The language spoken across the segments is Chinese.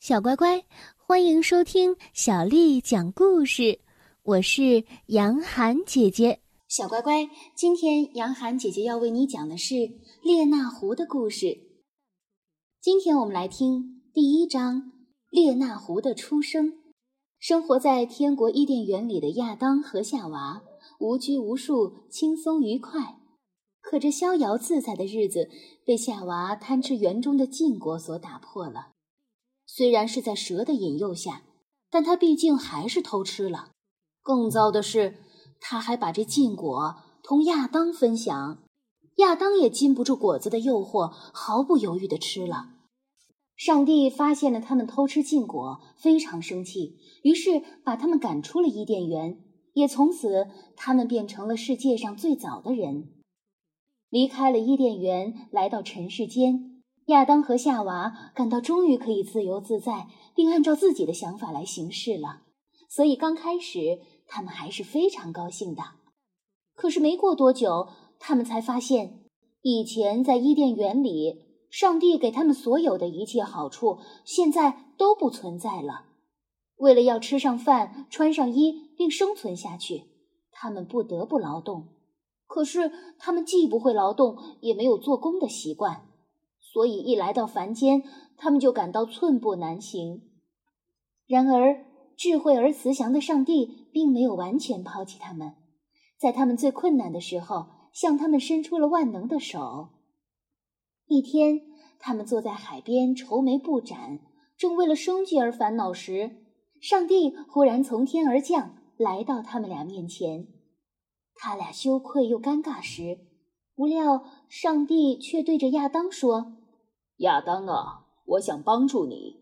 小乖乖，欢迎收听小丽讲故事。我是杨涵姐姐。小乖乖，今天杨涵姐姐要为你讲的是列那狐的故事。今天我们来听第一章：列那狐的出生。生活在天国伊甸园里的亚当和夏娃，无拘无束，轻松愉快。可这逍遥自在的日子，被夏娃贪吃园中的禁果所打破了。虽然是在蛇的引诱下，但他毕竟还是偷吃了。更糟的是，他还把这禁果同亚当分享，亚当也禁不住果子的诱惑，毫不犹豫地吃了。上帝发现了他们偷吃禁果，非常生气，于是把他们赶出了伊甸园。也从此，他们变成了世界上最早的人。离开了伊甸园，来到尘世间，亚当和夏娃感到终于可以自由自在，并按照自己的想法来行事了。所以刚开始，他们还是非常高兴的。可是没过多久，他们才发现，以前在伊甸园里。上帝给他们所有的一切好处，现在都不存在了。为了要吃上饭、穿上衣，并生存下去，他们不得不劳动。可是他们既不会劳动，也没有做工的习惯，所以一来到凡间，他们就感到寸步难行。然而，智慧而慈祥的上帝并没有完全抛弃他们，在他们最困难的时候，向他们伸出了万能的手。一天，他们坐在海边愁眉不展，正为了生计而烦恼时，上帝忽然从天而降，来到他们俩面前。他俩羞愧又尴尬时，不料上帝却对着亚当说：“亚当啊，我想帮助你，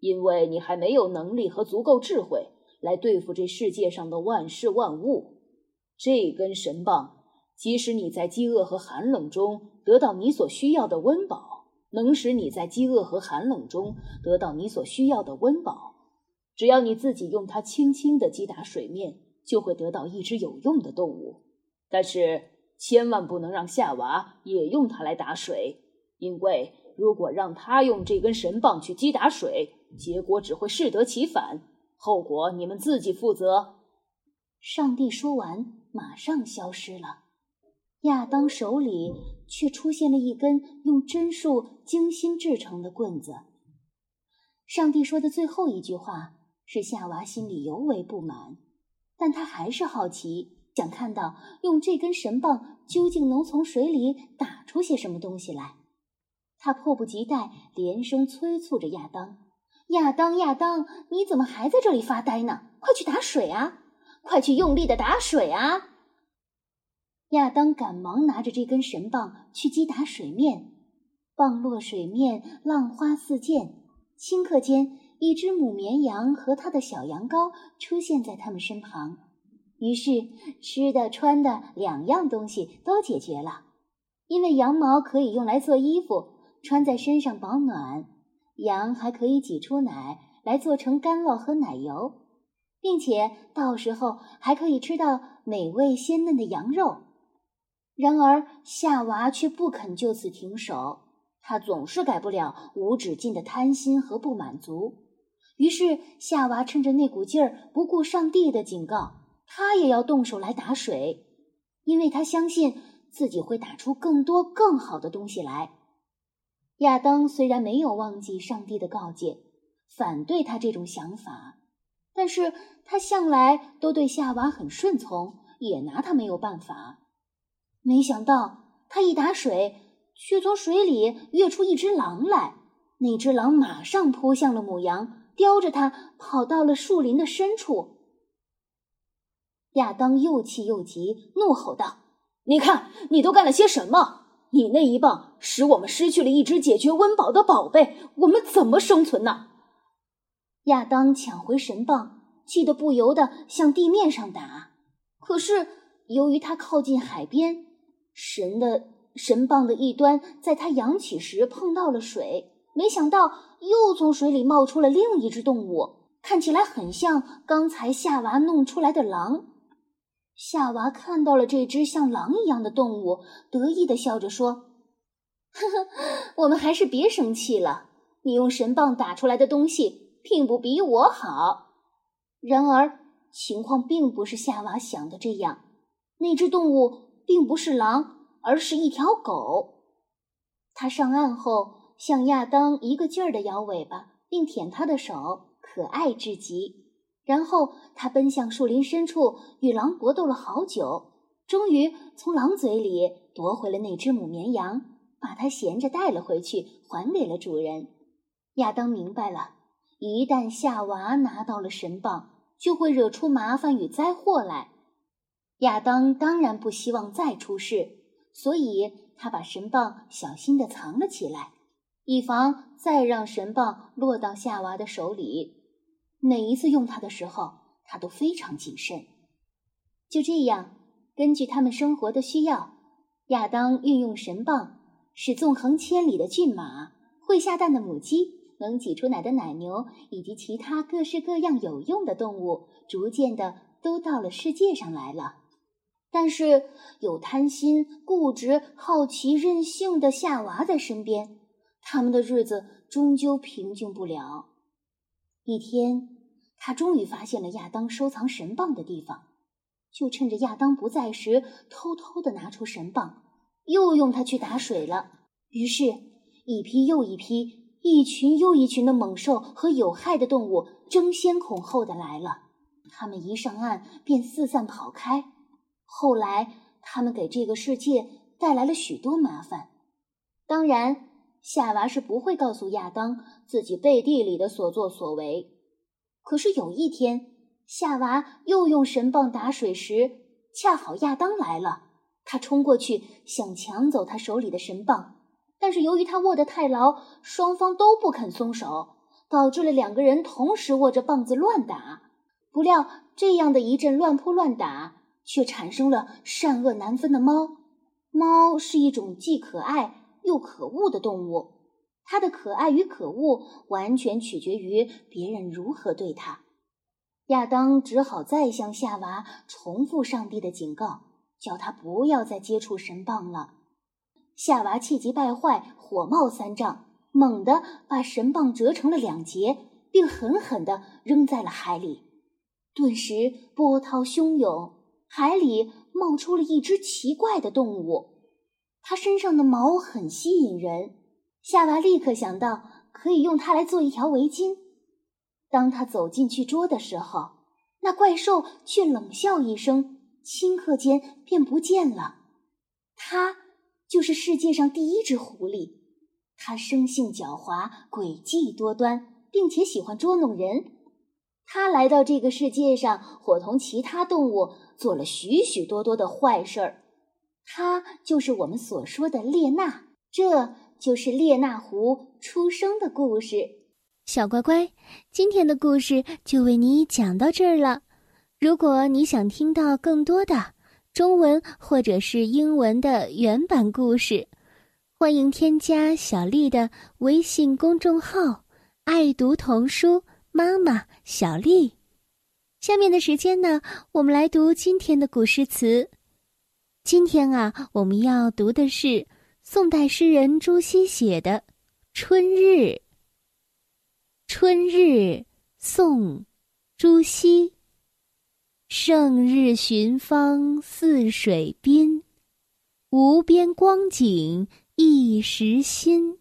因为你还没有能力和足够智慧来对付这世界上的万事万物。这根神棒。”即使你在饥饿和寒冷中得到你所需要的温饱，能使你在饥饿和寒冷中得到你所需要的温饱。只要你自己用它轻轻地击打水面，就会得到一只有用的动物。但是千万不能让夏娃也用它来打水，因为如果让他用这根神棒去击打水，结果只会适得其反，后果你们自己负责。上帝说完，马上消失了。亚当手里却出现了一根用榛树精心制成的棍子。上帝说的最后一句话，使夏娃心里尤为不满，但他还是好奇，想看到用这根神棒究竟能从水里打出些什么东西来。他迫不及待，连声催促着亚当：“亚当，亚当，你怎么还在这里发呆呢？快去打水啊！快去用力的打水啊！”亚当赶忙拿着这根神棒去击打水面，棒落水面，浪花四溅。顷刻间，一只母绵羊和它的小羊羔出现在他们身旁。于是，吃的、穿的两样东西都解决了。因为羊毛可以用来做衣服，穿在身上保暖；羊还可以挤出奶来做成干酪和奶油，并且到时候还可以吃到美味鲜嫩的羊肉。然而，夏娃却不肯就此停手。她总是改不了无止境的贪心和不满足。于是，夏娃趁着那股劲儿，不顾上帝的警告，她也要动手来打水，因为她相信自己会打出更多更好的东西来。亚当虽然没有忘记上帝的告诫，反对他这种想法，但是他向来都对夏娃很顺从，也拿他没有办法。没想到，他一打水，却从水里跃出一只狼来。那只狼马上扑向了母羊，叼着它跑到了树林的深处。亚当又气又急，怒吼道：“你看，你都干了些什么？你那一棒使我们失去了一只解决温饱的宝贝，我们怎么生存呢？”亚当抢回神棒，气得不由得向地面上打。可是，由于他靠近海边，神的神棒的一端在他扬起时碰到了水，没想到又从水里冒出了另一只动物，看起来很像刚才夏娃弄出来的狼。夏娃看到了这只像狼一样的动物，得意的笑着说：“呵呵，我们还是别生气了。你用神棒打出来的东西并不比我好。然而，情况并不是夏娃想的这样。那只动物并不是狼，而是一条狗。它上岸后，向亚当一个劲儿地摇尾巴，并舔他的手，可爱至极。然后，它奔向树林深处，与狼搏斗了好久，终于从狼嘴里夺回了那只母绵羊，把它衔着带了回去，还给了主人。亚当明白了，一旦夏娃拿到了神棒，就会惹出麻烦与灾祸来。亚当当然不希望再出事，所以他把神棒小心地藏了起来，以防再让神棒落到夏娃的手里。每一次用它的时候，他都非常谨慎。就这样，根据他们生活的需要，亚当运用神棒，使纵横千里的骏马、会下蛋的母鸡。能挤出奶的奶牛，以及其他各式各样有用的动物，逐渐的都到了世界上来了。但是有贪心、固执、好奇、任性的夏娃在身边，他们的日子终究平静不了。一天，他终于发现了亚当收藏神棒的地方，就趁着亚当不在时，偷偷的拿出神棒，又用它去打水了。于是，一批又一批。一群又一群的猛兽和有害的动物争先恐后的来了，他们一上岸便四散跑开。后来，他们给这个世界带来了许多麻烦。当然，夏娃是不会告诉亚当自己背地里的所作所为。可是有一天，夏娃又用神棒打水时，恰好亚当来了，他冲过去想抢走他手里的神棒。但是由于他握得太牢，双方都不肯松手，导致了两个人同时握着棒子乱打。不料这样的一阵乱扑乱打，却产生了善恶难分的猫。猫是一种既可爱又可恶的动物，它的可爱与可恶完全取决于别人如何对它。亚当只好再向夏娃重复上帝的警告，叫他不要再接触神棒了。夏娃气急败坏，火冒三丈，猛地把神棒折成了两截，并狠狠地扔在了海里。顿时波涛汹涌，海里冒出了一只奇怪的动物，它身上的毛很吸引人。夏娃立刻想到可以用它来做一条围巾。当他走进去捉的时候，那怪兽却冷笑一声，顷刻间便不见了。他。就是世界上第一只狐狸，它生性狡猾、诡计多端，并且喜欢捉弄人。它来到这个世界上，伙同其他动物做了许许多多的坏事儿。它就是我们所说的列娜，这就是列娜狐出生的故事。小乖乖，今天的故事就为你讲到这儿了。如果你想听到更多的，中文或者是英文的原版故事，欢迎添加小丽的微信公众号“爱读童书妈妈小丽”。下面的时间呢，我们来读今天的古诗词。今天啊，我们要读的是宋代诗人朱熹写的《春日》。《春日》宋，朱熹。胜日寻芳泗水滨，无边光景一时新。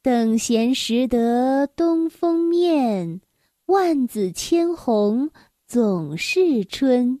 等闲识得东风面，万紫千红总是春。《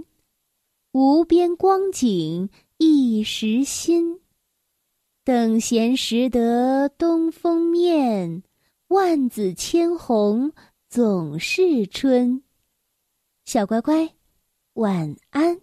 无边光景一时新。等闲识得东风面，万紫千红总是春。小乖乖，晚安。